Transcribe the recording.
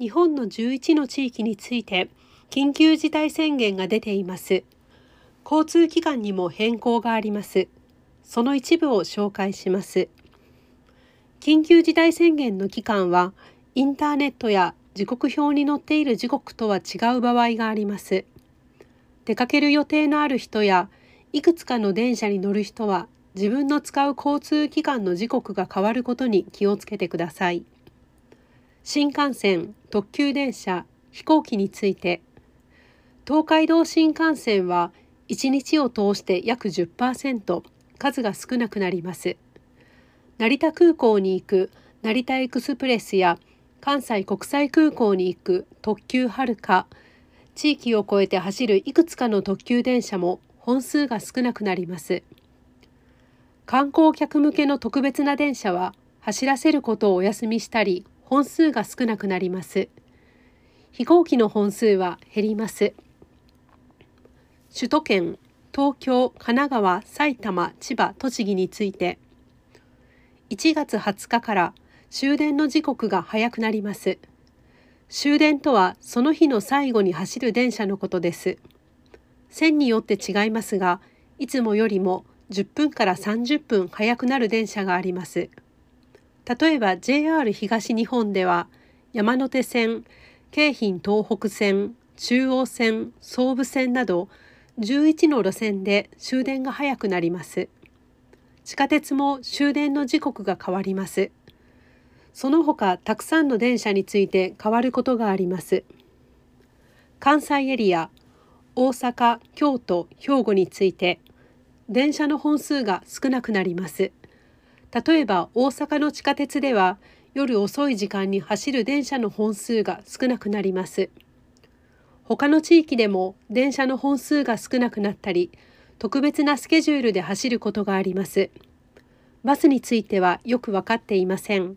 日本の11の地域について緊急事態宣言が出ています。交通機関にも変更があります。その一部を紹介します。緊急事態宣言の期間は、インターネットや時刻表に載っている時刻とは違う場合があります。出かける予定のある人や、いくつかの電車に乗る人は、自分の使う交通機関の時刻が変わることに気をつけてください。新幹線、特急電車、飛行機について、東海道新幹線は1日を通して約10%数が少なくなります。成田空港に行く成田エクスプレスや関西国際空港に行く特急はるか地域を越えて走るいくつかの特急電車も本数が少なくなります。観光客向けの特別な電車は走らせることをお休みしたり本数が少なくなります。飛行機の本数は減ります。首都圏、東京、神奈川、埼玉、千葉、栃木について1月20日から終電の時刻が早くなります。終電とはその日の最後に走る電車のことです。線によって違いますが、いつもよりも10分から30分早くなる電車があります。例えば JR 東日本では山手線、京浜東北線、中央線、総武線など11の路線で終電が早くなります。地下鉄も終電の時刻が変わります。その他たくさんの電車について変わることがあります。関西エリア、大阪、京都、兵庫について電車の本数が少なくなります。例えば大阪の地下鉄では夜遅い時間に走る電車の本数が少なくなります。他の地域でも電車の本数が少なくなったり、特別なスケジュールで走ることがあります。バスについてはよく分かっていません。